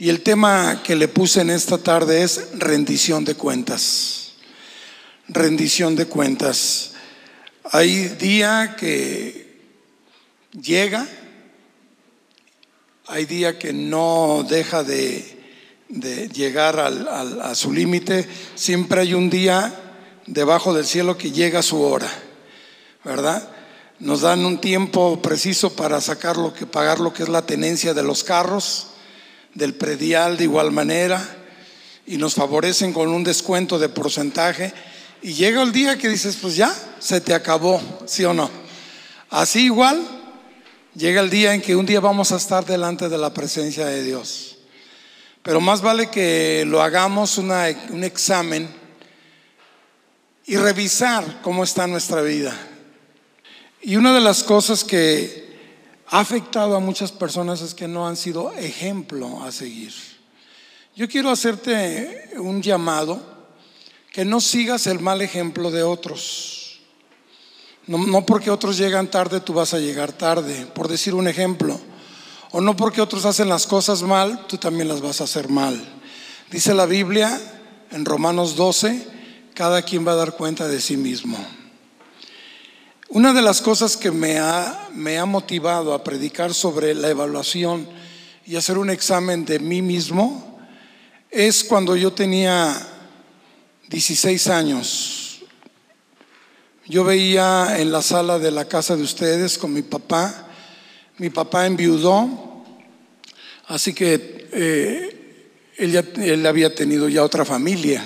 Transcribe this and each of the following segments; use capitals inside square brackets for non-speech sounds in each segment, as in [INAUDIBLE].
Y el tema que le puse en esta tarde es rendición de cuentas. Rendición de cuentas. Hay día que llega, hay día que no deja de, llegar a su límite, siempre hay un día debajo del cielo que llega a su hora, ¿verdad? Nos dan un tiempo preciso para sacar lo que, pagar lo que es la tenencia de los carros del predial de igual manera y nos favorecen con un descuento de porcentaje y llega el día que dices, pues ya, se te acabó, ¿sí o no? Así igual, llega el día en que un día vamos a estar delante de la presencia de Dios. Pero más vale que lo hagamos un examen y revisar cómo está nuestra vida. Y una de las cosas que ha afectado a muchas personas es que no han sido ejemplo a seguir. Yo quiero hacerte un llamado que no sigas el mal ejemplo de otros. No, porque otros llegan tarde, tú vas a llegar tarde, por decir un ejemplo. O no porque otros hacen las cosas mal, tú también las vas a hacer mal. Dice la Biblia en Romanos 12, cada quien va a dar cuenta de sí mismo. Una de las cosas que me ha, motivado a predicar sobre la evaluación y hacer un examen de mí mismo es cuando yo tenía 16 años. Yo veía en la sala de la casa de ustedes con mi papá, mi papá enviudó, así que eh, él, él había tenido ya otra familia.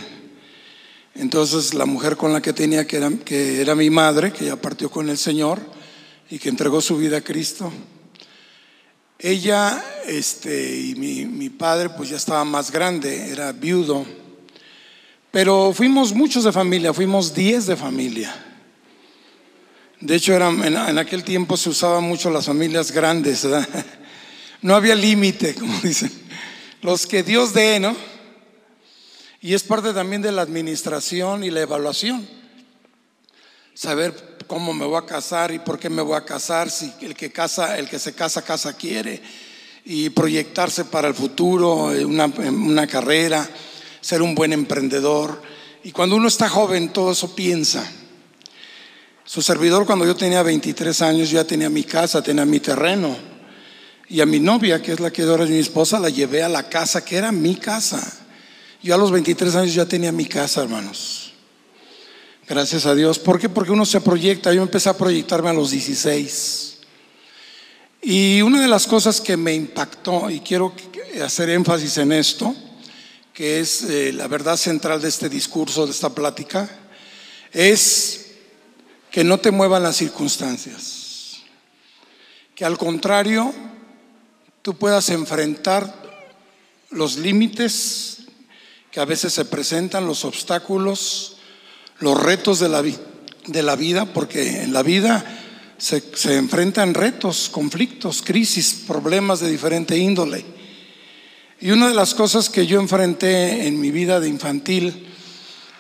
Entonces la mujer con la que tenía, que era, mi madre, que ya partió con el Señor y que entregó su vida a Cristo, ella este, y mi, padre pues ya estaba más grande, era viudo, pero fuimos muchos de familia, fuimos diez de familia. De hecho, era, en, aquel tiempo se usaban mucho las familias grandes. [LAUGHS] No había límite, como dicen. Los que Dios dé, ¿no? Y es parte también de la administración y la evaluación. Saber cómo me voy a casar y por qué me voy a casar, si el que casa, el que se casa, casa quiere, y proyectarse para el futuro, eh, una, una carrera, ser un buen emprendedor. Y cuando uno está joven, todo eso piensa. Su servidor, cuando yo tenía 23 años, ya tenía mi casa, tenía mi terreno. Y a mi novia, que es la que ahora es mi esposa, la llevé a la casa, que era mi casa. Yo a los 23 años ya tenía mi casa, hermanos. Gracias a Dios. ¿Por qué? Porque uno se proyecta. Yo empecé a proyectarme a los 16. Y una de las cosas que me impactó, y quiero hacer énfasis en esto, que es eh, la verdad central de este discurso, de esta plática, es que no te muevan las circunstancias. Que al contrario, tú puedas enfrentar los límites que a veces se presentan los obstáculos, los retos de la, de la vida, porque en la vida se, se enfrentan retos, conflictos, crisis, problemas de diferente índole. Y una de las cosas que yo enfrenté en mi vida de infantil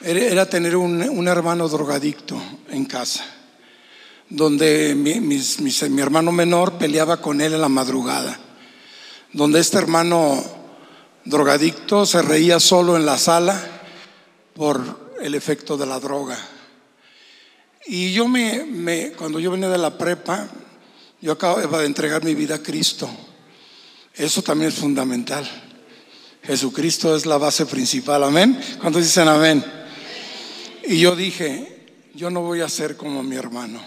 era, tener un, hermano drogadicto en casa, donde mi, mi hermano menor peleaba con él en la madrugada, donde este hermano drogadicto, se reía solo en la sala por el efecto de la droga. Y yo me, cuando yo venía de la prepa, yo acababa de entregar mi vida a Cristo. Eso también es fundamental. Jesucristo es la base principal, amén. cuando dicen amén? Y yo dije, yo no voy a ser como mi hermano.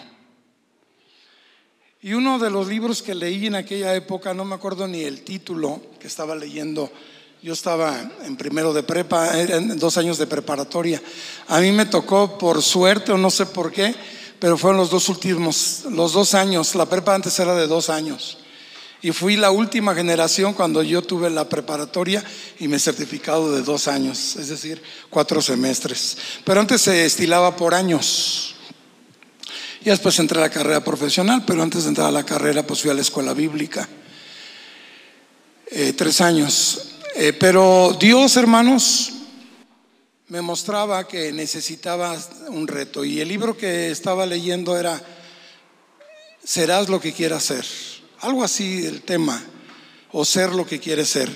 Y uno de los libros que leí en aquella época, no me acuerdo ni el título que estaba leyendo, yo estaba en primero de prepa, en dos años de preparatoria. A mí me tocó por suerte o no sé por qué, pero fueron los dos últimos, los dos años. La prepa antes era de dos años. Y fui la última generación cuando yo tuve la preparatoria y me certificado de dos años, es decir, cuatro semestres. Pero antes se estilaba por años. Y después entré a la carrera profesional, pero antes de entrar a la carrera, pues fui a la escuela bíblica. Eh, tres años. Eh, pero Dios, hermanos, me mostraba que necesitaba un reto. Y el libro que estaba leyendo era, serás lo que quieras ser. Algo así el tema, o ser lo que quieres ser.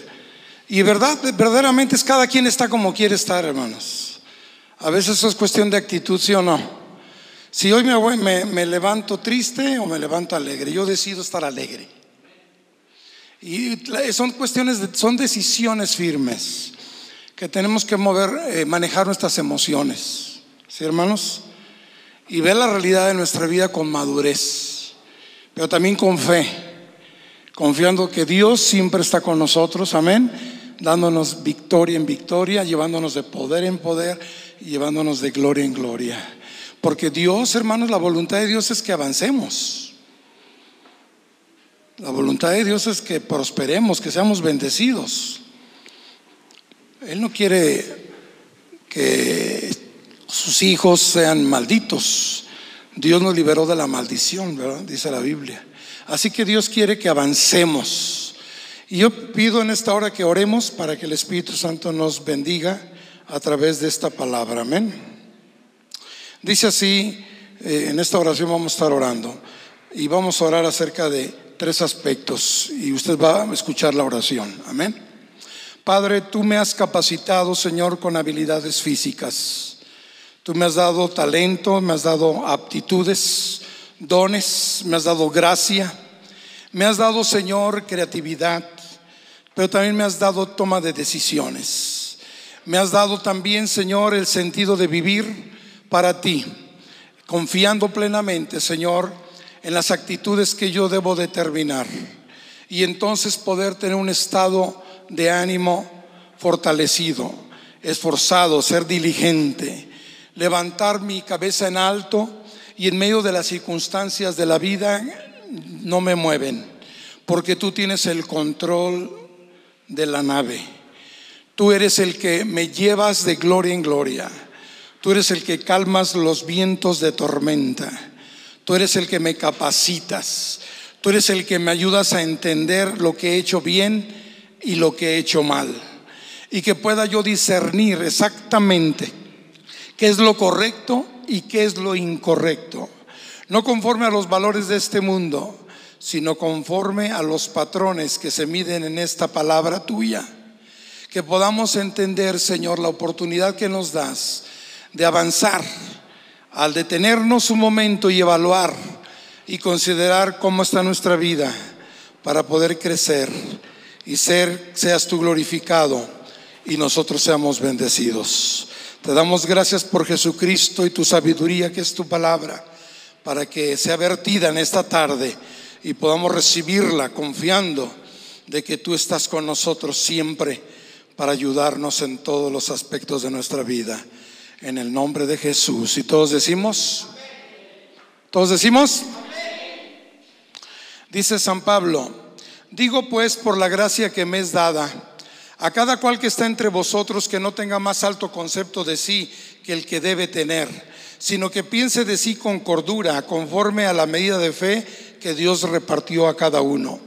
Y verdad, verdaderamente es cada quien está como quiere estar, hermanos. A veces eso es cuestión de actitud, sí o no. Si hoy me, me levanto triste o me levanto alegre, yo decido estar alegre. Y son cuestiones, de, son decisiones firmes que tenemos que mover, eh, manejar nuestras emociones, ¿sí, hermanos? Y ver la realidad de nuestra vida con madurez, pero también con fe, confiando que Dios siempre está con nosotros, amén, dándonos victoria en victoria, llevándonos de poder en poder y llevándonos de gloria en gloria. Porque Dios, hermanos, la voluntad de Dios es que avancemos. La voluntad de Dios es que prosperemos, que seamos bendecidos. Él no quiere que sus hijos sean malditos. Dios nos liberó de la maldición. Dice la Biblia. Así que Dios quiere que avancemos. Y yo pido en esta hora que oremos para que el Espíritu Santo nos bendiga a través de esta palabra. Amén. Dice así, eh, en esta oración vamos a estar orando y vamos a orar acerca de tres aspectos y usted va a escuchar la oración. Amén. Padre, tú me has capacitado, Señor, con habilidades físicas. Tú me has dado talento, me has dado aptitudes, dones, me has dado gracia. Me has dado, Señor, creatividad, pero también me has dado toma de decisiones. Me has dado también, Señor, el sentido de vivir para ti, confiando plenamente, Señor, en las actitudes que yo debo determinar. Y entonces poder tener un estado de ánimo fortalecido, esforzado, ser diligente, levantar mi cabeza en alto y en medio de las circunstancias de la vida no me mueven, porque tú tienes el control de la nave. Tú eres el que me llevas de gloria en gloria. Tú eres el que calmas los vientos de tormenta. Tú eres el que me capacitas. Tú eres el que me ayudas a entender lo que he hecho bien y lo que he hecho mal. Y que pueda yo discernir exactamente qué es lo correcto y qué es lo incorrecto. No conforme a los valores de este mundo, sino conforme a los patrones que se miden en esta palabra tuya. Que podamos entender, Señor, la oportunidad que nos das de avanzar al detenernos un momento y evaluar y considerar cómo está nuestra vida para poder crecer y ser, seas tú glorificado y nosotros seamos bendecidos. Te damos gracias por Jesucristo y tu sabiduría que es tu palabra, para que sea vertida en esta tarde y podamos recibirla confiando de que tú estás con nosotros siempre para ayudarnos en todos los aspectos de nuestra vida. En el nombre de Jesús. Y todos decimos, todos decimos, dice San Pablo, Digo pues por la gracia que me es dada, a cada cual que está entre vosotros que no tenga más alto concepto de sí que el que debe tener, sino que piense de sí con cordura, conforme a la medida de fe que Dios repartió a cada uno.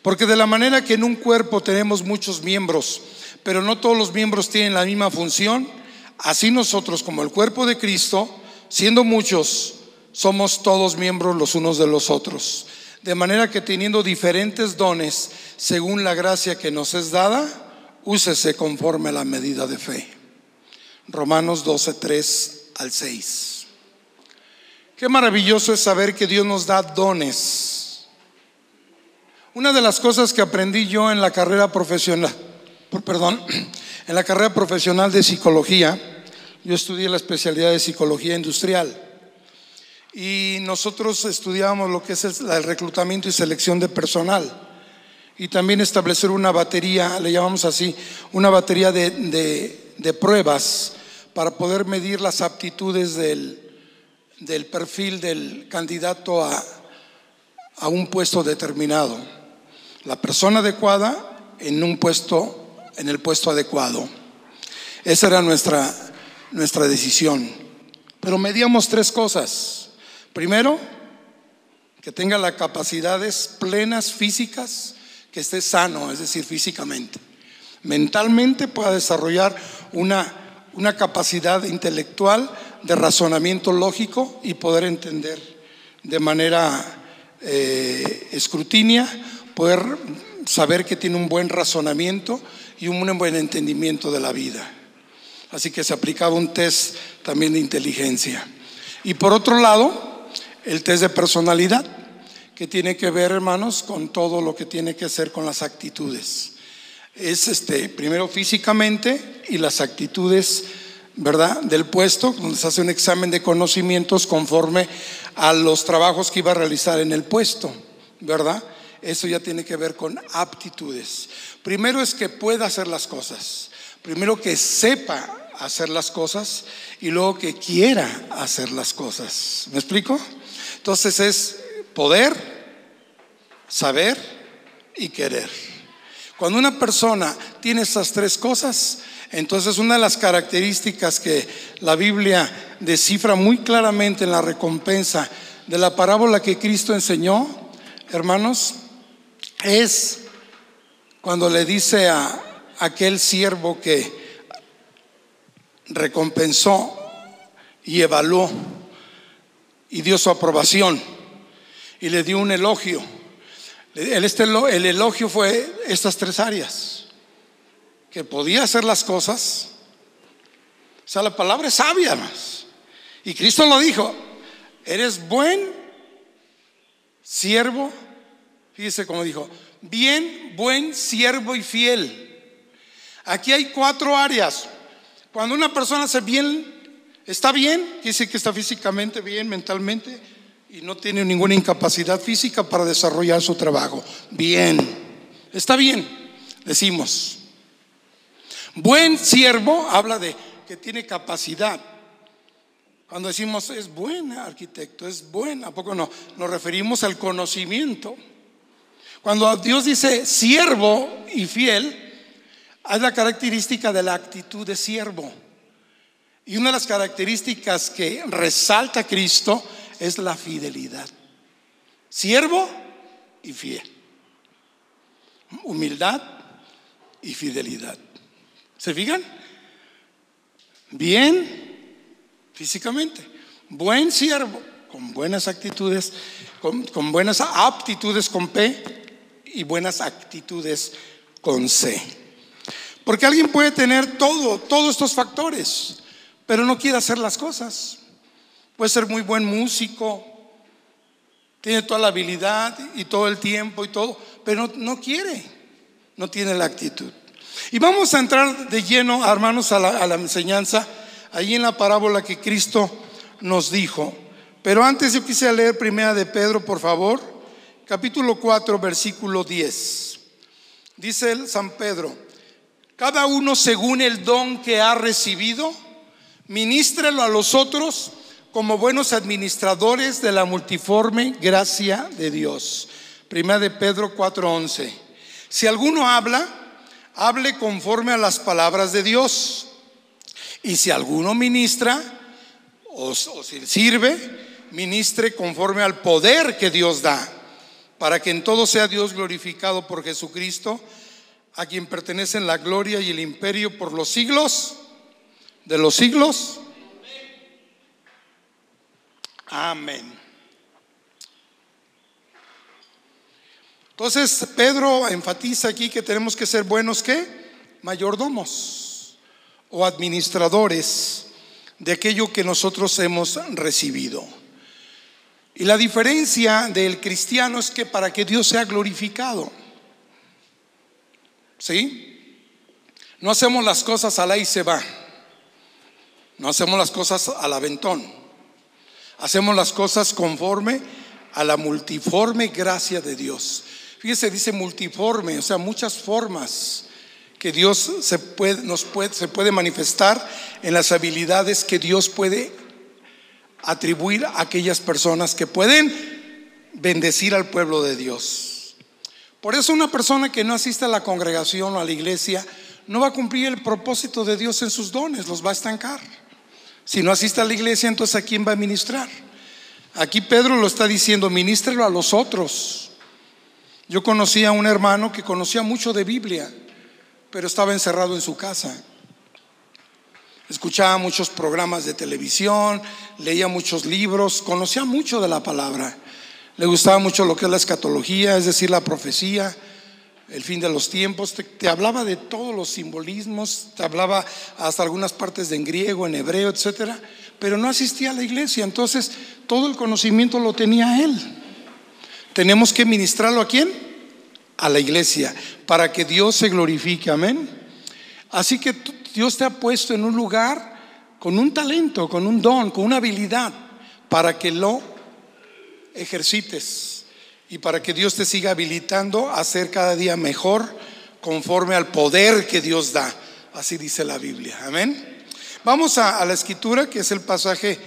Porque de la manera que en un cuerpo tenemos muchos miembros, pero no todos los miembros tienen la misma función, así nosotros como el cuerpo de Cristo, siendo muchos, somos todos miembros los unos de los otros. De manera que teniendo diferentes dones según la gracia que nos es dada, úsese conforme a la medida de fe. Romanos 12, 3 al 6. Qué maravilloso es saber que Dios nos da dones. Una de las cosas que aprendí yo en la carrera profesional, perdón, [CLEARS THROAT] en la carrera profesional de psicología, yo estudié la especialidad de psicología industrial y nosotros estudiábamos lo que es el reclutamiento y selección de personal y también establecer una batería, le llamamos así, una batería de, pruebas para poder medir las aptitudes del, del perfil del candidato a, a, un puesto determinado. La persona adecuada en un puesto, en el puesto adecuado. Esa era nuestra, nuestra decisión. Pero medíamos tres cosas. Primero, que tenga las capacidades plenas físicas, que esté sano, es decir, físicamente. Mentalmente pueda desarrollar una, una capacidad intelectual de razonamiento lógico y poder entender de manera eh, escrutinía, poder saber que tiene un buen razonamiento y un buen entendimiento de la vida. Así que se aplicaba un test también de inteligencia. Y por otro lado, el test de personalidad, que tiene que ver, hermanos, con todo lo que tiene que hacer con las actitudes. Es este, primero físicamente y las actitudes, ¿verdad? Del puesto, donde se hace un examen de conocimientos conforme a los trabajos que iba a realizar en el puesto, ¿verdad? Eso ya tiene que ver con aptitudes. Primero es que pueda hacer las cosas. Primero que sepa hacer las cosas y luego que quiera hacer las cosas. ¿Me explico? Entonces es poder, saber y querer. Cuando una persona tiene esas tres cosas, entonces una de las características que la Biblia descifra muy claramente en la recompensa de la parábola que Cristo enseñó, hermanos, es cuando le dice a aquel siervo que recompensó y evaluó y dio su aprobación y le dio un elogio. Este, el elogio fue estas tres áreas, que podía hacer las cosas. O sea, la palabra es sabia más. Y Cristo lo dijo, eres buen siervo, fíjese como dijo, bien, buen siervo y fiel. Aquí hay cuatro áreas. Cuando una persona hace bien, está bien, dice que está físicamente bien, mentalmente, y no tiene ninguna incapacidad física para desarrollar su trabajo. Bien, está bien, decimos. Buen siervo habla de que tiene capacidad. Cuando decimos es buen arquitecto, es buen, ¿a poco no? Nos referimos al conocimiento. Cuando Dios dice siervo y fiel, es la característica de la actitud de siervo. Y una de las características que resalta Cristo es la fidelidad. Siervo y fiel. Humildad y fidelidad. ¿Se fijan? Bien físicamente. Buen siervo, con buenas actitudes, con, buenas aptitudes con P y buenas actitudes con C. Porque alguien puede tener todo, todos estos factores, pero no quiere hacer las cosas. Puede ser muy buen músico, tiene toda la habilidad y todo el tiempo y todo, pero no, quiere, no tiene la actitud. Y vamos a entrar de lleno, hermanos, a la, a la enseñanza, ahí en la parábola que Cristo nos dijo. Pero antes yo quise leer primera de Pedro, por favor, capítulo 4, versículo 10. Dice el San Pedro, cada uno según el don que ha recibido, ministrelo a los otros como buenos administradores de la multiforme gracia de Dios. Primera de Pedro 4:11. Si alguno habla, hable conforme a las palabras de Dios. Y si alguno ministra o, o si sirve, ministre conforme al poder que Dios da, para que en todo sea Dios glorificado por Jesucristo, a quien pertenecen la gloria y el imperio por los siglos de los siglos. Amén. Entonces, Pedro enfatiza aquí que tenemos que ser buenos ¿qué? Mayordomos o administradores de aquello que nosotros hemos recibido. Y la diferencia del cristiano es que para que Dios sea glorificado, ¿sí? No hacemos las cosas a la y se va. No hacemos las cosas al aventón. Hacemos las cosas conforme a la multiforme gracia de Dios. Fíjese, dice multiforme, o sea, muchas formas que Dios se puede, nos puede, se puede manifestar en las habilidades que Dios puede atribuir a aquellas personas que pueden bendecir al pueblo de Dios. Por eso una persona que no asiste a la congregación o a la iglesia no va a cumplir el propósito de Dios en sus dones, los va a estancar. Si no asiste a la iglesia, entonces ¿a quién va a ministrar? Aquí Pedro lo está diciendo, ministrelo a los otros. Yo conocí a un hermano que conocía mucho de Biblia, pero estaba encerrado en su casa. Escuchaba muchos programas de televisión, leía muchos libros, conocía mucho de la palabra. Le gustaba mucho lo que es la escatología, es decir, la profecía, el fin de los tiempos, te, hablaba de todos los simbolismos, te hablaba hasta algunas partes de en griego, en hebreo, etcétera, pero no asistía a la iglesia, entonces todo el conocimiento lo tenía él. Tenemos que ministrarlo a quién? A la iglesia, para que Dios se glorifique, amén. Así que Dios te ha puesto en un lugar con un talento, con un don, con una habilidad, para que lo ejercites y para que Dios te siga habilitando a ser cada día mejor conforme al poder que Dios da. Así dice la Biblia. Amén. Vamos a, la escritura, que es el pasaje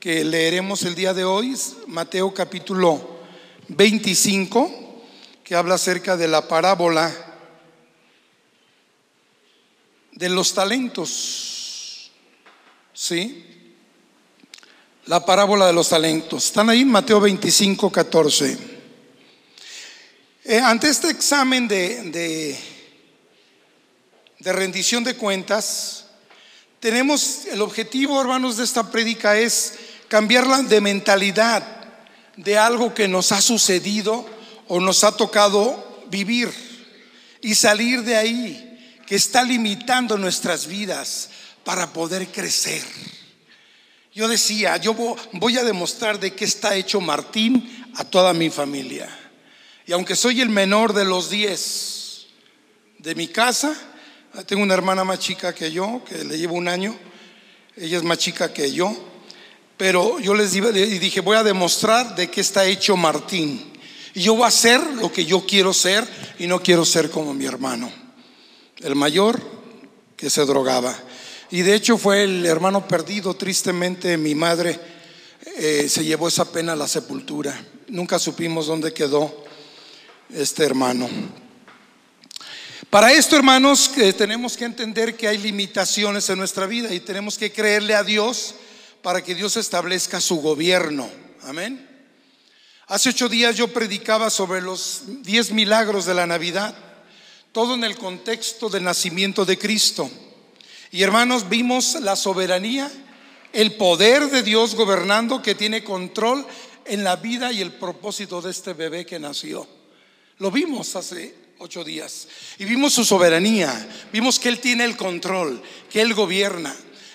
que leeremos el día de hoy, Mateo capítulo 25, que habla acerca de la parábola de los talentos. ¿Sí? La parábola de los talentos. Están ahí Mateo 25, 14. Eh, ante este examen de, de, rendición de cuentas, tenemos el objetivo, hermanos, de esta prédica es cambiarla de mentalidad de algo que nos ha sucedido o nos ha tocado vivir y salir de ahí, está limitando nuestras vidas para poder crecer. Yo decía, yo voy a demostrar de qué está hecho Martín a toda mi familia. Y aunque soy el menor de los diez de mi casa, tengo una hermana más chica que yo, que le llevo un año, ella es más chica que yo, pero yo les dije, voy a demostrar de qué está hecho Martín. Y yo voy a hacer lo que yo quiero ser y no quiero ser como mi hermano, el mayor que se drogaba. Y de hecho fue el hermano perdido, tristemente mi madre eh, se llevó esa pena a la sepultura. Nunca supimos dónde quedó este hermano. Para esto, hermanos, tenemos que entender que hay limitaciones en nuestra vida y tenemos que creerle a Dios para que Dios establezca su gobierno. Amén. Hace ocho días yo predicaba sobre los diez milagros de la Navidad, todo en el contexto del nacimiento de Cristo. Y hermanos, vimos la soberanía, el poder de Dios gobernando que tiene control en la vida y el propósito de este bebé que nació. Lo vimos hace ocho días y vimos su soberanía, vimos que Él tiene el control, que Él gobierna.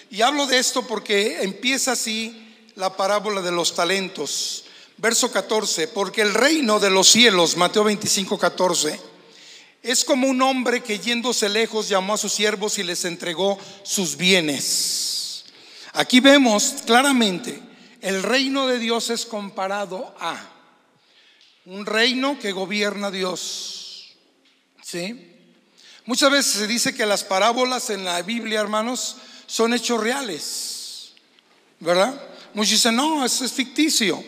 Y hablo de esto porque empieza así la parábola de los talentos. Verso 14, porque el reino de los cielos, Mateo 25, 14, es como un hombre que yéndose lejos llamó a sus siervos y les entregó sus bienes. Aquí vemos claramente, el reino de Dios es comparado a un reino que gobierna Dios. ¿Sí? Muchas veces se dice que las parábolas en la Biblia, hermanos, son hechos reales. ¿Verdad? Muchos dicen, no, eso es ficticio.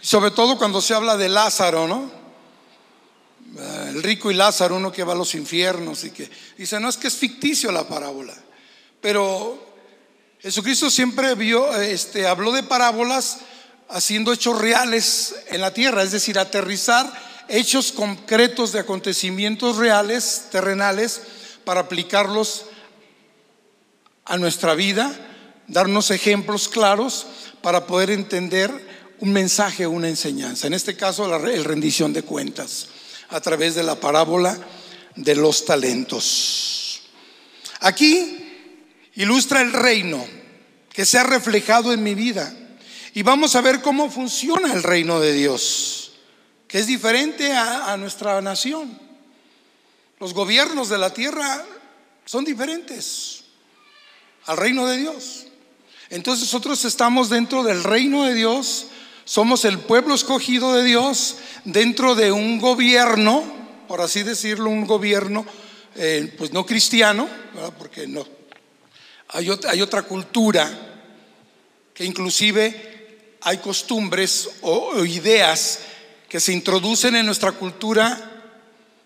Sobre todo cuando se habla de Lázaro, ¿no? El rico y Lázaro, uno que va a los infiernos y que dice, no, es que es ficticio la parábola. Pero Jesucristo siempre vio, este, habló de parábolas haciendo hechos reales en la tierra, es decir, aterrizar hechos concretos de acontecimientos reales, terrenales, para aplicarlos a nuestra vida, darnos ejemplos claros para poder entender un mensaje, una enseñanza. En este caso, la rendición de cuentas a través de la parábola de los talentos. Aquí ilustra el reino que se ha reflejado en mi vida y vamos a ver cómo funciona el reino de Dios, que es diferente a, nuestra nación. Los gobiernos de la tierra son diferentes al reino de Dios. Entonces nosotros estamos dentro del reino de Dios, somos el pueblo escogido de Dios dentro de un gobierno, por así decirlo, un gobierno eh, pues no cristiano, porque no. Hay hay otra cultura que inclusive hay costumbres o, ideas que se introducen en nuestra cultura,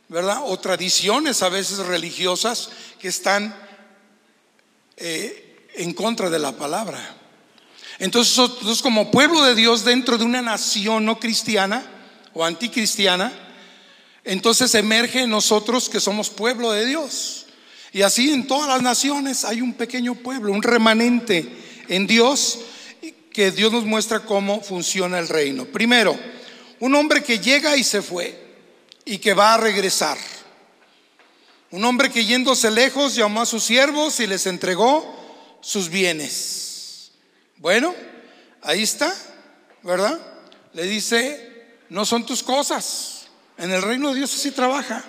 ¿verdad? O tradiciones a veces religiosas que están eh, en contra de la palabra. Entonces nosotros como pueblo de Dios dentro de una nación no cristiana o anticristiana, entonces emerge nosotros que somos pueblo de Dios. Y así en todas las naciones hay un pequeño pueblo, un remanente en Dios que Dios nos muestra cómo funciona el reino. Primero, un hombre que llega y se fue y que va a regresar. Un hombre que yéndose lejos llamó a sus siervos y les entregó sus bienes. Bueno, ahí está, ¿verdad? Le dice, no son tus cosas. En el reino de Dios así trabaja.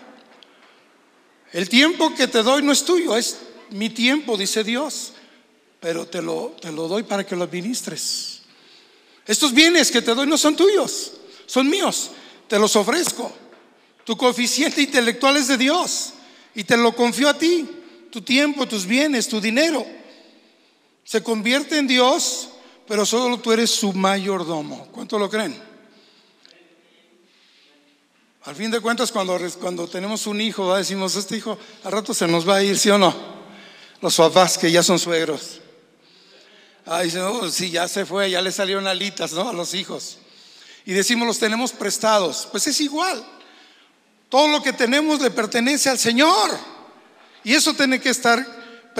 El tiempo que te doy no es tuyo, es mi tiempo, dice Dios, pero te lo, te lo doy para que lo administres. Estos bienes que te doy no son tuyos, son míos, te los ofrezco. Tu coeficiente intelectual es de Dios y te lo confío a ti. Tu tiempo, tus bienes, tu dinero. Se convierte en Dios, pero solo tú eres su mayordomo. ¿Cuánto lo creen? Al fin de cuentas, cuando, cuando tenemos un hijo, decimos, este hijo al rato se nos va a ir, ¿sí o no? Los papás que ya son suegros. Ah, dicen, oh, sí, ya se fue, ya le salieron alitas, ¿no? A los hijos. Y decimos, los tenemos prestados. Pues es igual. Todo lo que tenemos le pertenece al Señor. Y eso tiene que estar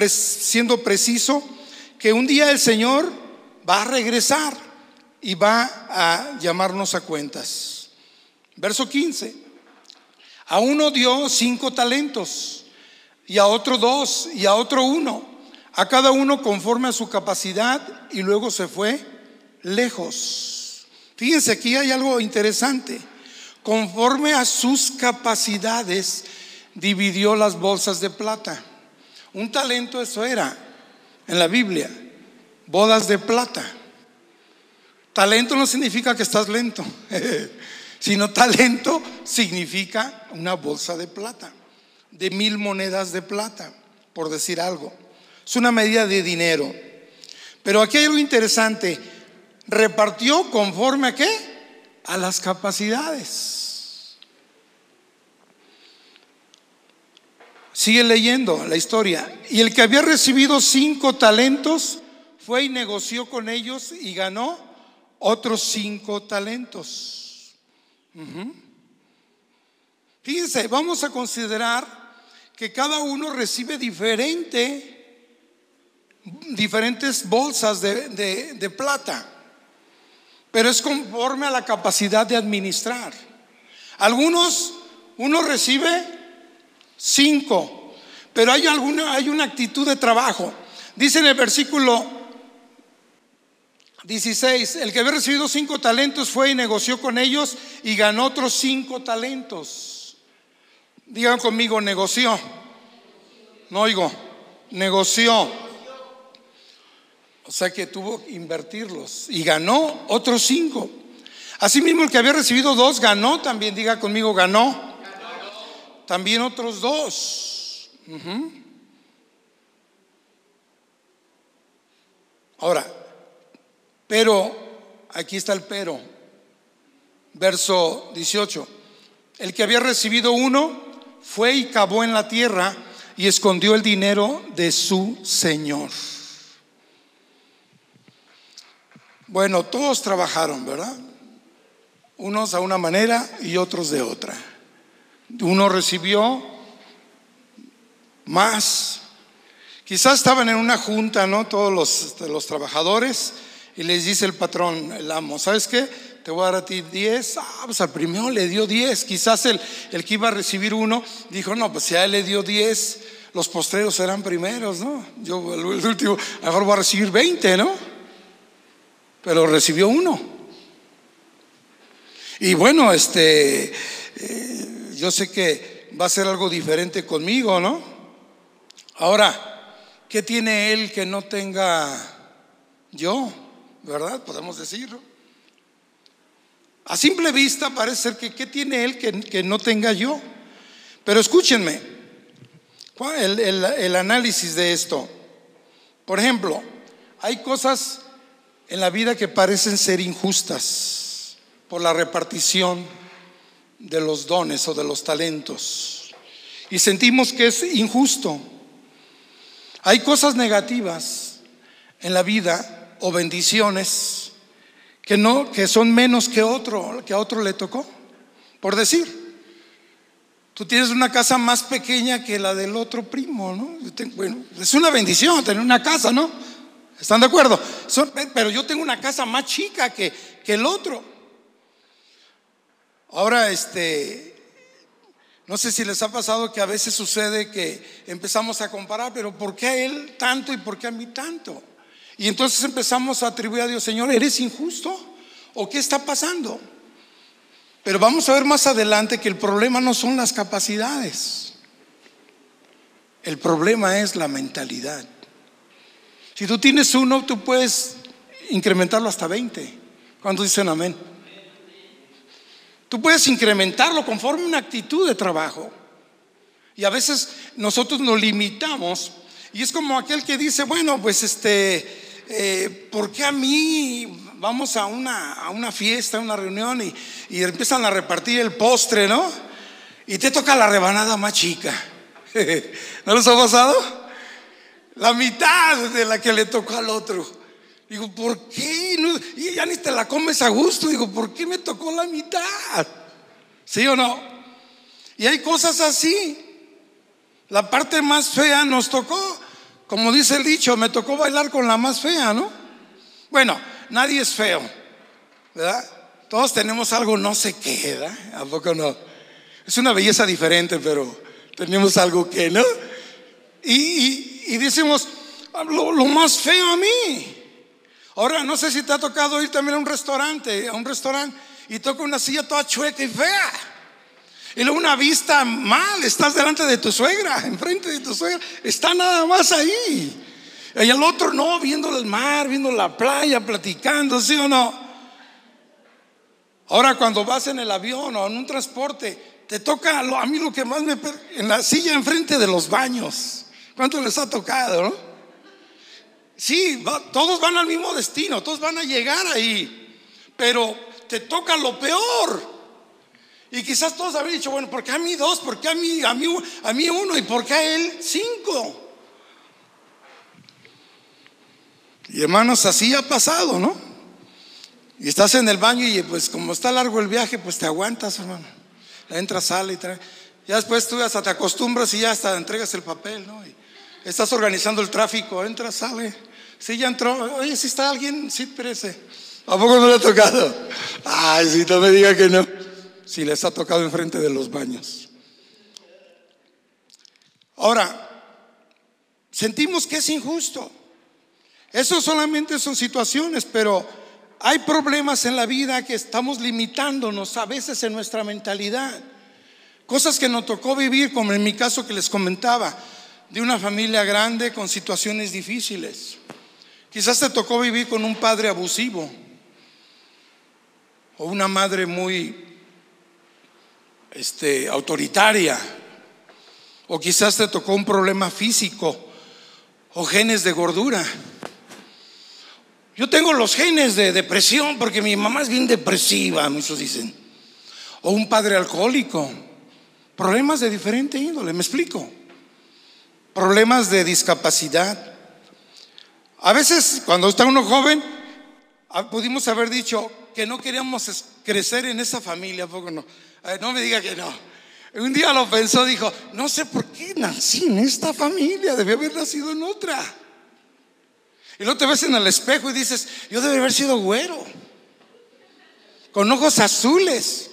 siendo preciso, que un día el Señor va a regresar y va a llamarnos a cuentas. Verso 15. A uno dio cinco talentos, y a otro dos, y a otro uno, a cada uno conforme a su capacidad, y luego se fue lejos. Fíjense, aquí hay algo interesante. Conforme a sus capacidades, dividió las bolsas de plata. Un talento eso era en la Biblia, bodas de plata. Talento no significa que estás lento. [LAUGHS] sino talento significa una bolsa de plata, de mil monedas de plata, por decir algo. Es una medida de dinero. Pero aquí hay algo interesante. Repartió conforme a qué? A las capacidades. Sigue leyendo la historia. Y el que había recibido cinco talentos fue y negoció con ellos y ganó otros cinco talentos. Fíjense, vamos a considerar que cada uno recibe diferente, diferentes bolsas de, de plata, pero es conforme a la capacidad de administrar. Algunos, uno recibe cinco, pero hay alguna, hay una actitud de trabajo. Dice en el versículo 16, el que había recibido cinco talentos fue y negoció con ellos y ganó otros cinco talentos. Digan conmigo, negoció. No oigo, negoció. O sea que tuvo que invertirlos y ganó otros cinco. Asimismo, el que había recibido dos ganó también, diga conmigo, ganó. También otros dos. Ahora, pero, aquí está el pero, verso 18. El que había recibido uno fue y cavó en la tierra y escondió el dinero de su Señor. Bueno, todos trabajaron, ¿verdad? Unos a una manera y otros de otra. Uno recibió más. Quizás estaban en una junta, ¿no? Todos los, los trabajadores y les dice el patrón, el amo, ¿sabes qué? Te voy a dar a ti 10. Ah, pues al primero le dio 10. Quizás el, el que iba a recibir uno dijo, no, pues si a él le dio 10, los postreros serán primeros, ¿no? Yo el, último, a lo mejor voy a recibir 20, ¿no? Pero recibió uno. Y bueno, este, eh, yo sé que va a ser algo diferente conmigo, ¿no? Ahora, ¿qué tiene él que no tenga yo? ¿verdad? Podemos decirlo. A simple vista parece ser que ¿qué tiene él que, no tenga yo? Pero escúchenme, el, el análisis de esto. Por ejemplo, hay cosas en la vida que parecen ser injustas por la repartición de los dones o de los talentos. Y sentimos que es injusto. Hay cosas negativas en la vida o bendiciones que no que son menos que otro, que a otro le tocó. Por decir, tú tienes una casa más pequeña que la del otro primo, ¿no? Bueno, es una bendición tener una casa, ¿no? ¿Están de acuerdo? pero yo tengo una casa más chica que, que el otro. Ahora, este, No sé si les ha pasado que a veces sucede que empezamos a comparar, pero ¿por qué a él tanto y por qué a mí tanto? Y entonces empezamos a atribuir a Dios, Señor, ¿eres injusto? ¿O qué está pasando? Pero vamos a ver más adelante que el problema no son las capacidades. El problema es la mentalidad. Si tú tienes uno, tú puedes incrementarlo hasta 20. ¿Cuántos dicen amén? Tú puedes incrementarlo conforme una actitud de trabajo. Y a veces nosotros nos limitamos. Y es como aquel que dice, bueno, pues este, eh, ¿por qué a mí vamos a una, a una fiesta, a una reunión y, y empiezan a repartir el postre, ¿no? Y te toca la rebanada más chica. [LAUGHS] ¿No les ha pasado? La mitad de la que le tocó al otro. Digo, ¿por qué? y ya ni te la comes a gusto. Digo, ¿por qué me tocó la mitad? ¿Sí o no? Y hay cosas así. La parte más fea nos tocó. Como dice el dicho, me tocó bailar con la más fea, ¿no? Bueno, nadie es feo, ¿verdad? Todos tenemos algo no sé qué, ¿verdad? ¿A poco no? Es una belleza diferente, pero tenemos algo que, ¿no? Y, decimos, lo, lo más feo a mí. Ahora, no sé si te ha tocado ir también a un restaurante, a un restaurante, y toca una silla toda chueca y fea. Y luego una vista mal, estás delante de tu suegra, [LAUGHS] enfrente de tu suegra, está nada más ahí. Y el otro no, viendo el mar, viendo la playa, platicando, ¿sí o no? Ahora cuando vas en el avión o en un transporte, te toca a mí lo que más me... en la silla enfrente de los baños. ¿Cuánto les ha tocado, no? Sí, todos van al mismo destino, todos van a llegar ahí, pero te toca lo peor. Y quizás todos habrían dicho, bueno, ¿por qué a mí dos? ¿Por qué a mí, a mí, a mí uno? ¿Y por qué a él cinco? Y hermanos, así ha pasado, ¿no? Y estás en el baño y pues como está largo el viaje, pues te aguantas, hermano. Entras, sale y trae. Ya después tú hasta te acostumbras y ya hasta entregas el papel, ¿no? Y estás organizando el tráfico, entras, sale. Sí, ya entró. Oye, si está alguien, sí, perece. ¿A poco no le ha tocado? Ay, si no me diga que no. Si les ha tocado enfrente de los baños. Ahora, sentimos que es injusto. Eso solamente son situaciones, pero hay problemas en la vida que estamos limitándonos a veces en nuestra mentalidad. Cosas que nos tocó vivir, como en mi caso que les comentaba, de una familia grande con situaciones difíciles. Quizás te tocó vivir con un padre abusivo o una madre muy este, autoritaria, o quizás te tocó un problema físico o genes de gordura. Yo tengo los genes de depresión porque mi mamá es bien depresiva, muchos dicen. O un padre alcohólico. Problemas de diferente índole, me explico. Problemas de discapacidad. A veces, cuando está uno joven, ah, pudimos haber dicho que no queríamos crecer en esa familia, poco no? no me diga que no. Un día lo pensó, dijo, no sé por qué nací en esta familia, debí haber nacido en otra. Y luego te ves en el espejo y dices, yo debe haber sido güero, con ojos azules.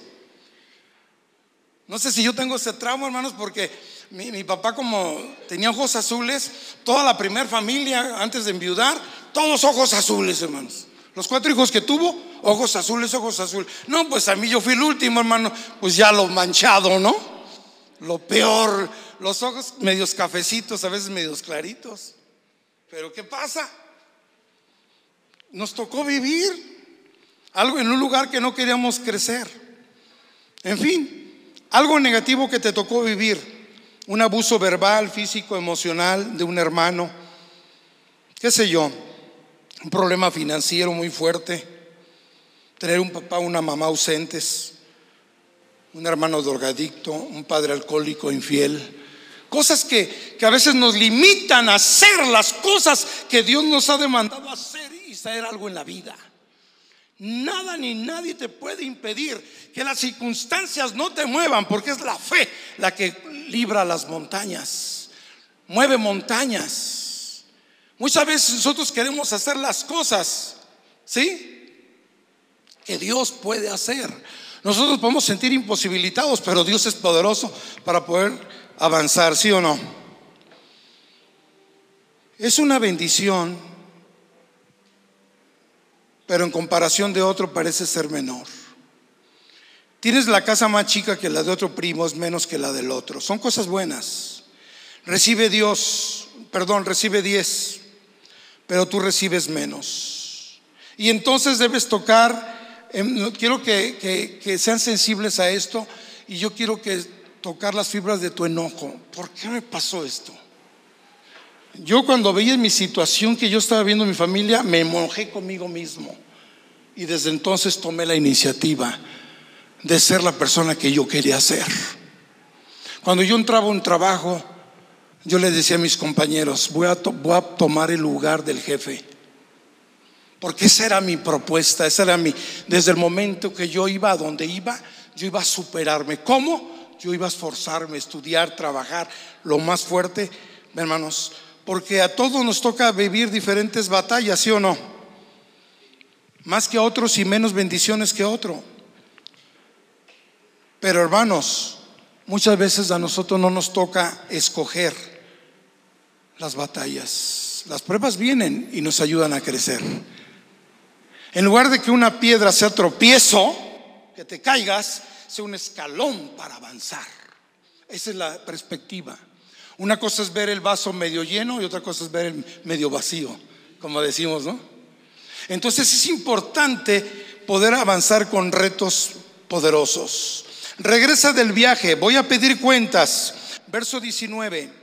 No sé si yo tengo ese trauma, hermanos, porque mi, papá como tenía ojos azules, toda la primera familia antes de enviudar, todos ojos azules, hermanos. Los cuatro hijos que tuvo, ojos azules, ojos azules. No, pues a mí yo fui el último, hermano, pues ya lo manchado, ¿no? Lo peor, los ojos medios cafecitos, a veces medios claritos. Pero ¿qué pasa? Nos tocó vivir algo en un lugar que no queríamos crecer. En fin, algo negativo que te tocó vivir un abuso verbal, físico, emocional de un hermano, qué sé yo, un problema financiero muy fuerte, tener un papá o una mamá ausentes, un hermano drogadicto, un padre alcohólico infiel, cosas que, que a veces nos limitan a hacer las cosas que Dios nos ha demandado hacer y hacer algo en la vida. Nada ni nadie te puede impedir que las circunstancias no te muevan, porque es la fe la que libra las montañas, mueve montañas. Muchas veces nosotros queremos hacer las cosas, ¿sí? Que Dios puede hacer. Nosotros podemos sentir imposibilitados, pero Dios es poderoso para poder avanzar, ¿sí o no? Es una bendición, pero en comparación de otro parece ser menor. Tienes la casa más chica que la de otro primo, es menos que la del otro. Son cosas buenas. Recibe Dios, perdón, recibe 10, pero tú recibes menos. Y entonces debes tocar Em, quiero que, sean sensibles a esto y yo quiero que tocar las fibras de tu enojo. ¿Por qué me pasó esto? Yo cuando veía mi situación que yo estaba viendo en mi familia, me enojé conmigo mismo. Y desde entonces tomé la iniciativa de ser la persona que yo quería ser. Cuando yo entraba a un trabajo, yo le decía a mis compañeros, voy a, voy a tomar el lugar del jefe. Porque esa era mi propuesta, esa era mi, desde el momento que yo iba a donde iba, yo iba a superarme. ¿Cómo? Yo iba a esforzarme, estudiar, trabajar lo más fuerte, hermanos, porque a todos nos toca vivir diferentes batallas, ¿sí o no? Más que a otros y menos bendiciones que otro. Pero hermanos, muchas veces a nosotros no nos toca escoger las batallas. Las pruebas vienen y nos ayudan a crecer. En lugar de que una piedra sea tropiezo, que te caigas, sea un escalón para avanzar. Esa es la perspectiva. Una cosa es ver el vaso medio lleno y otra cosa es ver el medio vacío, como decimos, ¿no? Entonces es importante poder avanzar con retos poderosos. Regresa del viaje, voy a pedir cuentas. Verso 19.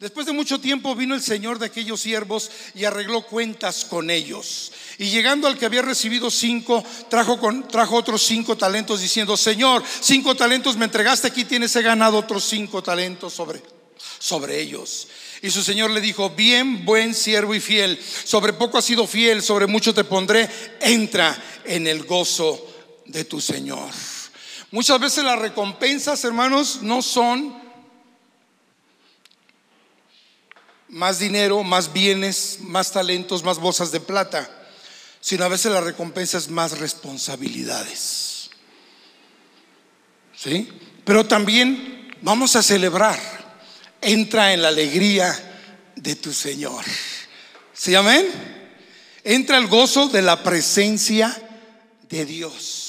Después de mucho tiempo vino el Señor de aquellos siervos y arregló cuentas con ellos. Y llegando al que había recibido cinco, trajo, otros cinco talentos diciendo, Señor, cinco talentos me entregaste, aquí tienes, ganado otros cinco talentos sobre, sobre ellos. Y su Señor le dijo, bien, buen siervo y fiel, sobre poco has sido fiel, sobre mucho te pondré, entra en el gozo de tu Señor. Muchas veces las recompensas, hermanos, no son más dinero, más bienes, más talentos, más bolsas de plata, sino a veces la recompensa es más responsabilidades. ¿Sí? Pero también vamos a celebrar. Entra en la alegría de tu Señor. ¿Sí, amén? Entra el gozo de la presencia de Dios.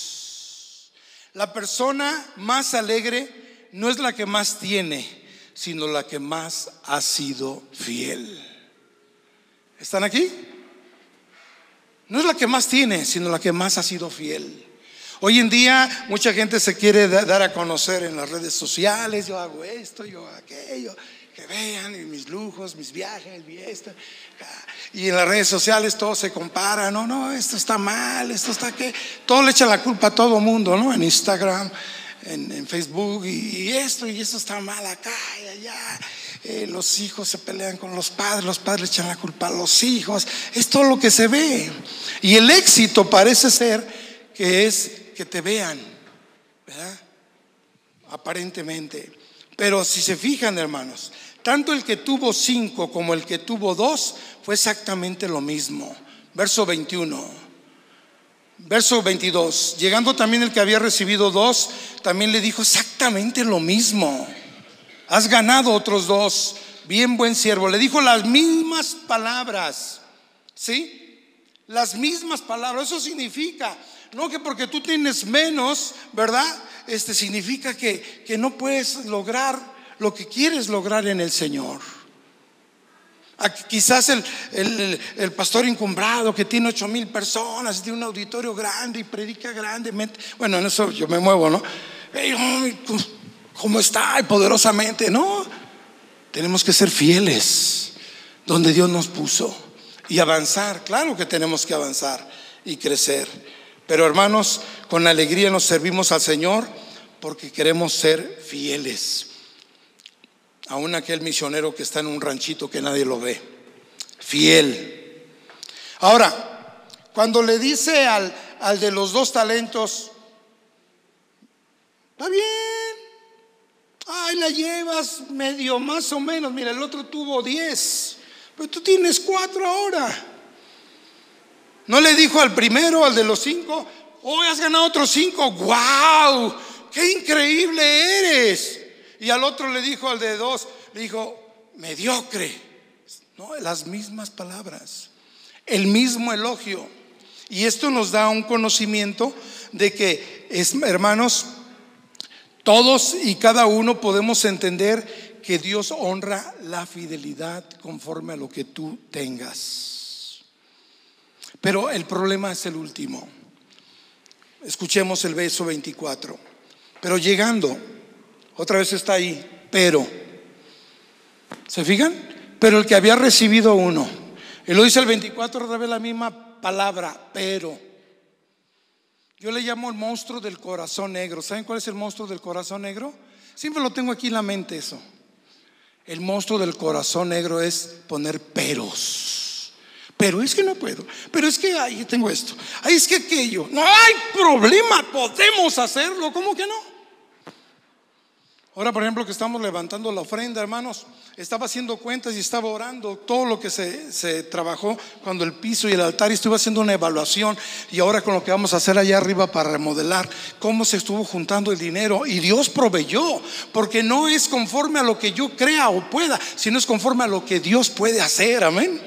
La persona más alegre no es la que más tiene, sino la que más ha sido fiel. ¿Están aquí? No es la que más tiene, sino la que más ha sido fiel. Hoy en día mucha gente se quiere dar a conocer en las redes sociales, yo hago esto, yo aquello, que vean mis lujos, mis viajes, mi esto. Y en las redes sociales todo se compara, no, no, esto está mal, esto está que, todo le echa la culpa a todo mundo, ¿no? En Instagram, en, Facebook y, esto y eso está mal acá y allá. Eh, los hijos se pelean con los padres, los padres echan la culpa a los hijos. Es todo lo que se ve. Y el éxito parece ser que es que te vean, ¿verdad? Aparentemente. Pero si se fijan, hermanos, tanto el que tuvo cinco como el que tuvo dos fue exactamente lo mismo. Verso 21. Verso 22. Llegando también el que había recibido dos, también le dijo exactamente lo mismo. Has ganado otros dos. Bien buen siervo. Le dijo las mismas palabras. ¿Sí? Las mismas palabras. Eso significa, no que porque tú tienes menos, ¿verdad? Este significa que, que no puedes lograr lo que quieres lograr en el Señor. Quizás el, pastor encumbrado que tiene ocho mil personas, tiene un auditorio grande y predica grandemente. Bueno, en eso yo me muevo, ¿no? ¿Cómo está? poderosamente. No, tenemos que ser fieles donde Dios nos puso y avanzar. Claro que tenemos que avanzar y crecer. Pero hermanos, con alegría nos servimos al Señor porque queremos ser fieles aún aquel misionero que está en un ranchito que nadie lo ve. Fiel. Ahora, cuando le dice al, al de los dos talentos, está bien, ay, la llevas medio más o menos, mira, el otro tuvo diez, pero tú tienes cuatro ahora. No le dijo al primero, al de los cinco, Hoy has ganado otros cinco. ¡Wow! ¡Qué increíble eres! Y al otro le dijo, al de dos, le dijo, mediocre. No, las mismas palabras, el mismo elogio. Y esto nos da un conocimiento de que, hermanos, todos y cada uno podemos entender que Dios honra la fidelidad conforme a lo que tú tengas. Pero el problema es el último. Escuchemos el verso 24. Pero llegando, otra vez está ahí, pero. ¿Se fijan? Pero el que había recibido uno. Y lo dice el 24, otra vez la misma palabra, pero. Yo le llamo el monstruo del corazón negro. ¿Saben cuál es el monstruo del corazón negro? Siempre lo tengo aquí en la mente eso. El monstruo del corazón negro es poner peros. Pero es que no puedo. Pero es que ahí tengo esto. Ahí es que aquello. No hay problema. Podemos hacerlo. ¿Cómo que no? Ahora, por ejemplo, que estamos levantando la ofrenda, hermanos, estaba haciendo cuentas y estaba orando todo lo que se, trabajó cuando el piso y el altar, y estuve haciendo una evaluación y ahora con lo que vamos a hacer allá arriba para remodelar, cómo se estuvo juntando el dinero y Dios proveyó, porque no es conforme a lo que yo crea o pueda, sino es conforme a lo que Dios puede hacer, amén.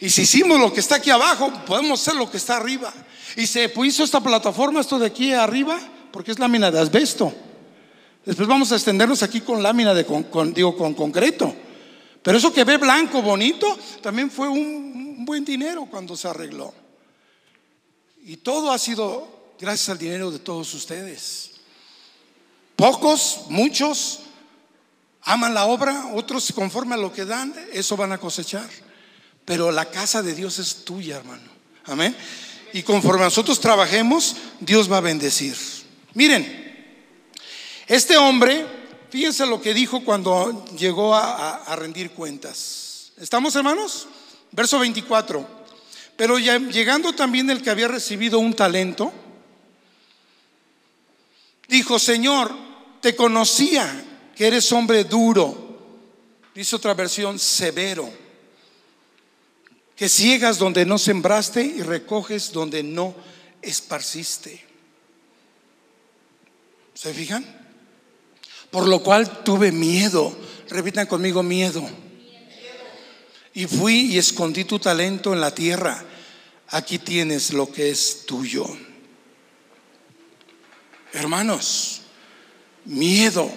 Y si hicimos lo que está aquí abajo, podemos hacer lo que está arriba. Y se puso esta plataforma, esto de aquí arriba, porque es lámina de asbesto. Después vamos a extendernos aquí con lámina de digo, con concreto. Pero eso que ve blanco, bonito, también fue un, buen dinero cuando se arregló. Y todo ha sido gracias al dinero de todos ustedes. Pocos, muchos aman la obra, otros conforme a lo que dan, eso van a cosechar. Pero la casa de Dios es tuya, hermano. Amén. Y conforme nosotros trabajemos, Dios va a bendecir. Miren, este hombre, fíjense lo que dijo cuando llegó a, rendir cuentas. ¿Estamos hermanos? Verso 24. Pero llegando también el que había recibido un talento, dijo, Señor, te conocía que eres hombre duro, dice otra versión, severo, que ciegas donde no sembraste y recoges donde no esparciste. ¿Se fijan? Por lo cual tuve miedo. Repitan conmigo miedo. Y fui y escondí tu talento en la tierra. Aquí tienes lo que es tuyo. Hermanos, miedo.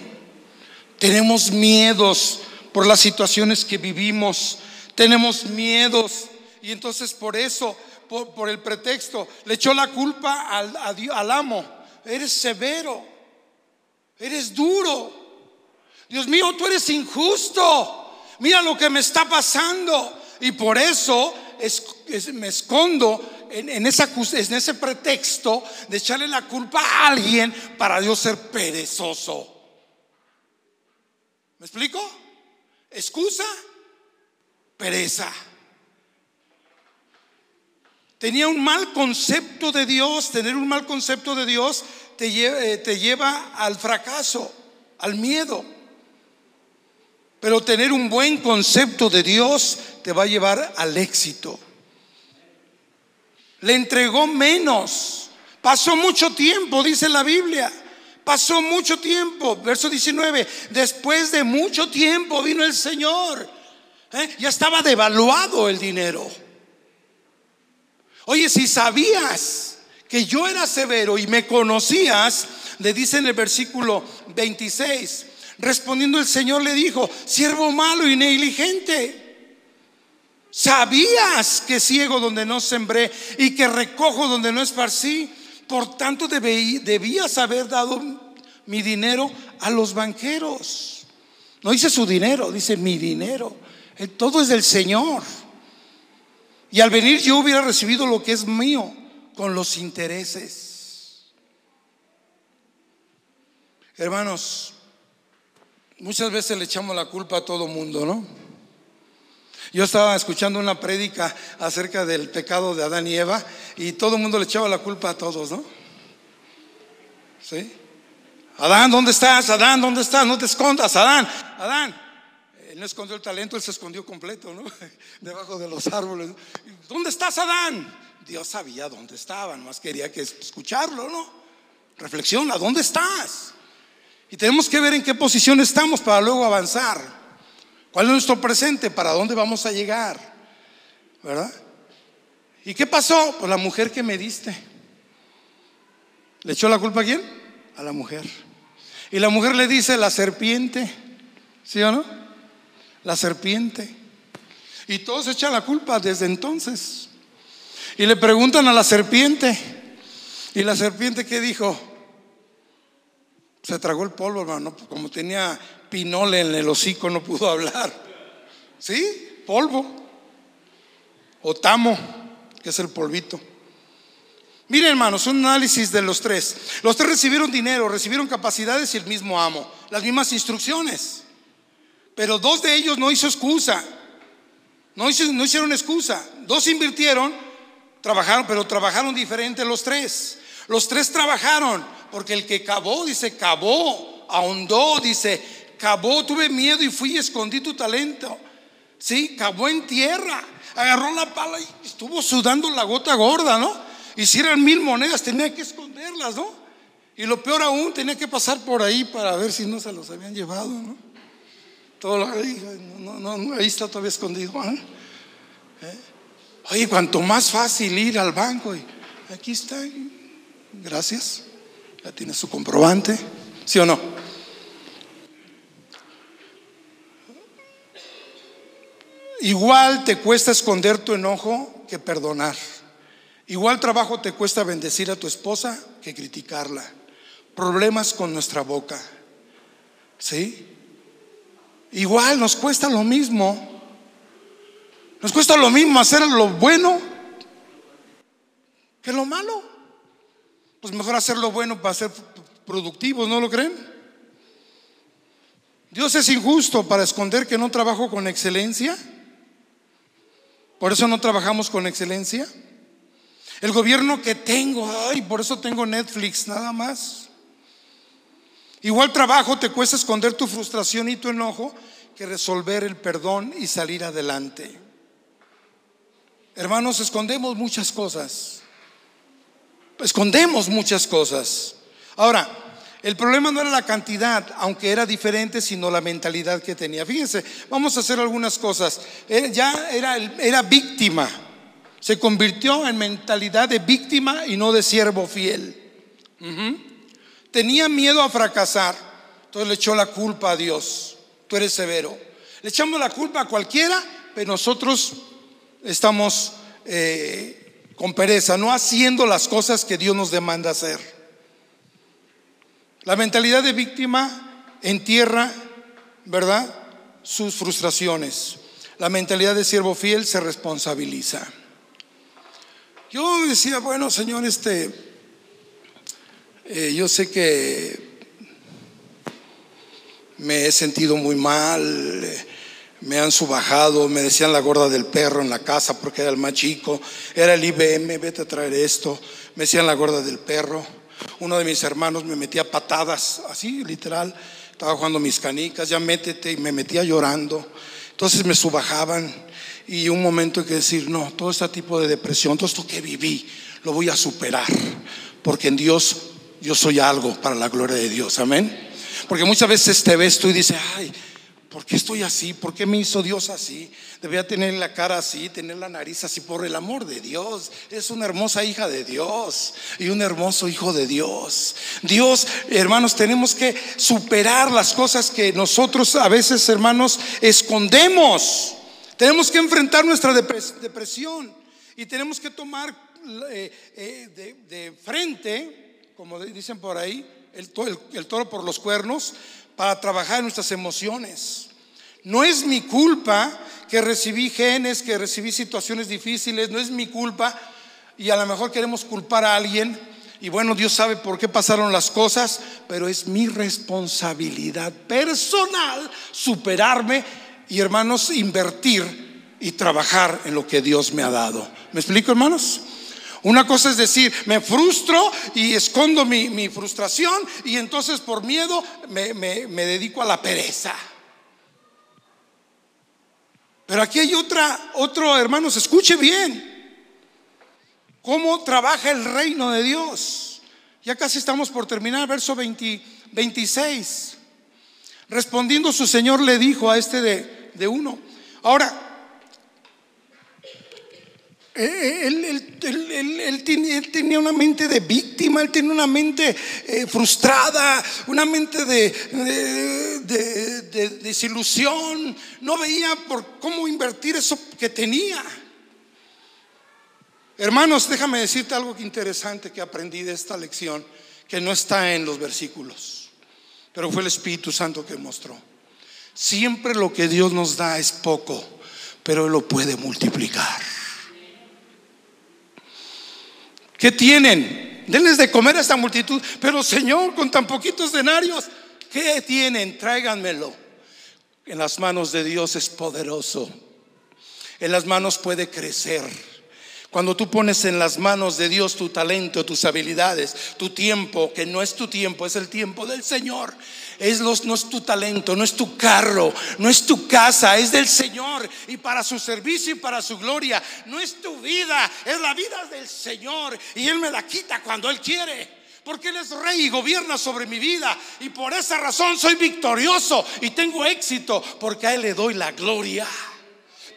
Tenemos miedos por las situaciones que vivimos. Tenemos miedos. Y entonces por eso, por, el pretexto, le echó la culpa al, al amo. Eres severo. Eres duro. Dios mío, tú eres injusto. Mira lo que me está pasando. Y por eso me escondo en, esa, en ese pretexto de echarle la culpa a alguien para Dios ser perezoso. ¿Me explico? Excusa, pereza. Tenía un mal concepto de Dios. Tener un mal concepto de Dios eh, te lleva, al fracaso, al miedo. Pero tener un buen concepto de Dios te va a llevar al éxito. Le entregó menos. Pasó mucho tiempo, dice la Biblia. Pasó mucho tiempo. Verso 19. Después de mucho tiempo vino el Señor. ¿Eh? Ya estaba devaluado el dinero. Oye, si sabías que yo era severo y me conocías, le dice en el versículo 26, respondiendo el Señor le dijo, siervo malo y negligente. Sabías que ciego donde no sembré y que recojo donde no esparcí. Por tanto debías haber dado mi dinero a los banqueros. No dice su dinero, dice mi dinero. Todo es del Señor. Y al venir yo hubiera recibido lo que es mío con los intereses. Hermanos, muchas veces le echamos la culpa a todo mundo, ¿no? Yo estaba escuchando una prédica acerca del pecado de Adán y Eva y todo el mundo le echaba la culpa a todos, ¿no? ¿Sí? Adán, ¿dónde estás? Adán, ¿dónde estás? No te escondas, Adán, Adán. Él no escondió el talento, él se escondió completo, ¿no? [LAUGHS] Debajo de los árboles. ¿Dónde estás, Adán? Dios sabía dónde estaban, más quería que escucharlo, ¿no? Reflexiona, ¿dónde estás? Y tenemos que ver en qué posición estamos para luego avanzar. ¿Cuál es nuestro presente? ¿Para dónde vamos a llegar? ¿Verdad? ¿Y qué pasó? Pues la mujer que me diste. ¿Le echó la culpa a quién? A la mujer. Y la mujer le dice, la serpiente. ¿Sí o no? La serpiente. Y todos echan la culpa desde entonces. Y le preguntan a la serpiente. Y la serpiente que dijo, se tragó el polvo, hermano. Como tenía pinole en el hocico, no pudo [LAUGHS] hablar. ¿Sí? Polvo. O tamo, que es el polvito. Miren, hermanos, un análisis de los tres. Los tres recibieron dinero, recibieron capacidades y el mismo amo, las mismas instrucciones. Pero dos de ellos no hizo excusa. No, hicieron excusa. Dos invirtieron, trabajaron, pero trabajaron diferente los tres. Los tres trabajaron, porque el que cavó, dice, cavó, ahondó, dice, cavó, tuve miedo y fui y escondí tu talento. Sí, cavó en tierra, agarró la pala y estuvo sudando la gota gorda, ¿no? Y si eran mil monedas, tenía que esconderlas, ¿no? Y lo peor aún, tenía que pasar por ahí para ver si no se los habían llevado, ¿no? Todo ahí, no, ahí está todavía escondido. ¿eh? ¿Eh? Oye, cuanto más fácil ir al banco, y aquí está, gracias, ya tiene su comprobante, ¿sí o no? Igual te cuesta esconder tu enojo que perdonar. Igual trabajo te cuesta bendecir a tu esposa que criticarla. Problemas con nuestra boca. ¿Sí? Igual nos cuesta lo mismo. Nos cuesta lo mismo hacer lo bueno que lo malo. Pues mejor hacer lo bueno para ser productivos, ¿no lo creen? Dios es injusto para esconder que no trabajo con excelencia. Por eso no trabajamos con excelencia. El gobierno que tengo, ay, por eso tengo Netflix, nada más. Igual trabajo te cuesta esconder tu frustración y tu enojo que resolver el perdón y salir adelante. Hermanos, escondemos muchas cosas. Escondemos muchas cosas. Ahora, el problema no era la cantidad, aunque era diferente, sino la mentalidad que tenía. Fíjense, vamos a hacer algunas cosas. Eh, ya era, era víctima. Se convirtió en mentalidad de víctima y no de siervo fiel. Tenía miedo a fracasar, entonces le echó la culpa a Dios. Tú eres severo. Le echamos la culpa a cualquiera, pero nosotros estamos eh, con pereza, no haciendo las cosas que Dios nos demanda hacer. La mentalidad de víctima entierra, ¿verdad? Sus frustraciones. La mentalidad de siervo fiel se responsabiliza. Yo decía, bueno, Señor, este, eh, yo sé que me he sentido muy mal, me han subajado, me decían la gorda del perro en la casa porque era el más chico, era el IBM, vete a traer esto, me decían la gorda del perro. Uno de mis hermanos me metía patadas, así literal, estaba jugando mis canicas, ya métete y me metía llorando. Entonces me subajaban y un momento hay que decir, no, todo este tipo de depresión, todo esto que viví, lo voy a superar, porque en Dios yo soy algo para la gloria de Dios, amén. Porque muchas veces te ves tú y dices, ay, ¿por qué estoy así? ¿Por qué me hizo Dios así? Debía tener la cara así, tener la nariz así, por el amor de Dios. Es una hermosa hija de Dios y un hermoso hijo de Dios. Dios, hermanos, tenemos que superar las cosas que nosotros a veces, hermanos, escondemos. Tenemos que enfrentar nuestra depresión y tenemos que tomar eh, eh, de, frente, como dicen por ahí, el, el toro por los cuernos para trabajar en nuestras emociones. No es mi culpa que recibí genes, que recibí situaciones difíciles, no es mi culpa y a lo mejor queremos culpar a alguien y bueno, Dios sabe por qué pasaron las cosas, pero es mi responsabilidad personal superarme y hermanos, invertir y trabajar en lo que Dios me ha dado. ¿Me explico, hermanos? Una cosa es decir, me frustro y escondo mi, frustración y entonces por miedo me, dedico a la pereza. Pero aquí hay otra, otro, hermanos, escuche bien. ¿Cómo trabaja el reino de Dios? Ya casi estamos por terminar, verso 26. Respondiendo su Señor le dijo a este de uno. Ahora, él, tenía, una mente de víctima, él tenía una mente eh, frustrada, una mente de, de, desilusión. No veía por cómo invertir eso que tenía. Hermanos, déjame decirte algo interesante que aprendí de esta lección, que no está en los versículos, pero fue el Espíritu Santo que mostró. Siempre lo que Dios nos da es poco, pero Él lo puede multiplicar. ¿Qué tienen? Denles de comer a esta multitud. Pero Señor, con tan poquitos denarios, ¿qué tienen? Tráiganmelo. En las manos de Dios es poderoso. En las manos puede crecer. Cuando tú pones en las manos de Dios tu talento, tus habilidades, tu tiempo, que no es tu tiempo, es el tiempo del Señor. Es los, no es tu talento, no es tu carro, no es tu casa, es del Señor. Y para su servicio y para su gloria, no es tu vida, es la vida del Señor. Y Él me la quita cuando Él quiere porque Él es rey y gobierna sobre mi vida. Y por esa razón soy victorioso y tengo éxito, porque a Él le doy la gloria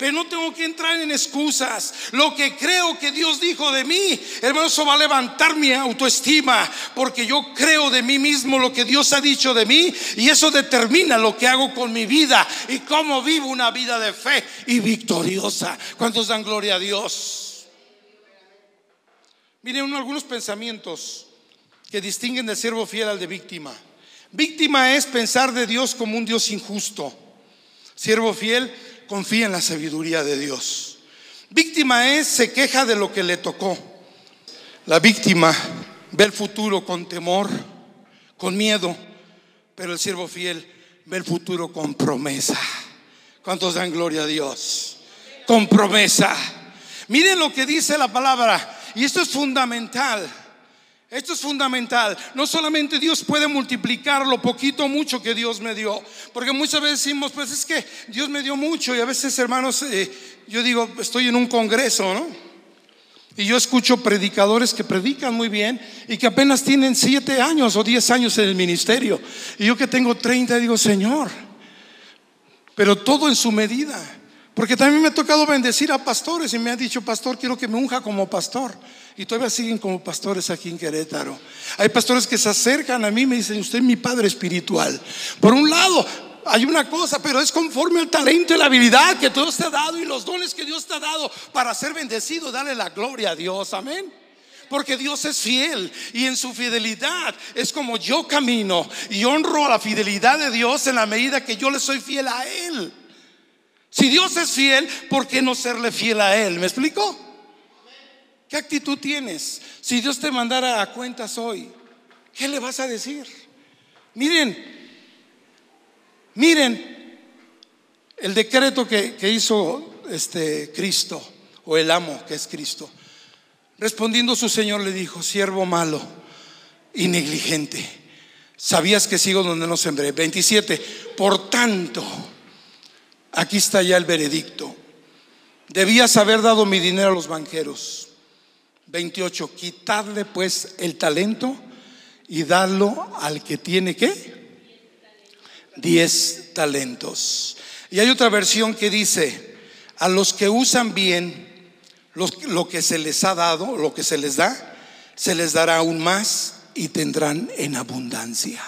pero no tengo que entrar en excusas. Lo que creo que Dios dijo de mí, hermano, eso va a levantar mi autoestima, porque yo creo de mí mismo lo que Dios ha dicho de mí y eso determina lo que hago con mi vida y cómo vivo una vida de fe y victoriosa. ¿Cuántos dan gloria a Dios? Miren algunos pensamientos que distinguen del siervo fiel al de víctima. Víctima es pensar de Dios como un Dios injusto. Siervo fiel confía en la sabiduría de Dios. Víctima es, se queja de lo que le tocó. La víctima ve el futuro con temor, con miedo, pero el siervo fiel ve el futuro con promesa. ¿Cuántos dan gloria a Dios? Con promesa. Miren lo que dice la palabra, y esto es fundamental. Esto es fundamental. No solamente Dios puede multiplicar lo poquito mucho que Dios me dio. Porque muchas veces decimos, pues es que Dios me dio mucho. Y a veces, hermanos, eh, yo digo, estoy en un congreso, ¿no? Y yo escucho predicadores que predican muy bien y que apenas tienen siete años o diez años en el ministerio. Y yo que tengo treinta digo, Señor, pero todo en su medida. Porque también me ha tocado bendecir a pastores y me ha dicho, pastor, quiero que me unja como pastor. Y todavía siguen como pastores aquí en Querétaro. Hay pastores que se acercan a mí y me dicen, usted es mi padre espiritual. Por un lado, hay una cosa, pero es conforme al talento y la habilidad que Dios te ha dado y los dones que Dios te ha dado para ser bendecido. Dale la gloria a Dios, amén. Porque Dios es fiel y en su fidelidad es como yo camino y honro a la fidelidad de Dios en la medida que yo le soy fiel a Él. Si Dios es fiel, ¿por qué no serle fiel a Él? ¿Me explico? ¿Qué actitud tienes? Si Dios te mandara a cuentas hoy, ¿qué le vas a decir? Miren, miren el decreto que, hizo este Cristo, o el amo que es Cristo. Respondiendo su Señor le dijo, siervo malo y negligente, sabías que sigo donde no sembré. 27, por tanto, aquí está ya el veredicto. Debías haber dado mi dinero a los banqueros 28, quitarle pues el talento y darlo al que tiene qué? 10 talentos. Y hay otra versión que dice, a los que usan bien lo que se les ha dado, lo que se les da, se les dará aún más y tendrán en abundancia.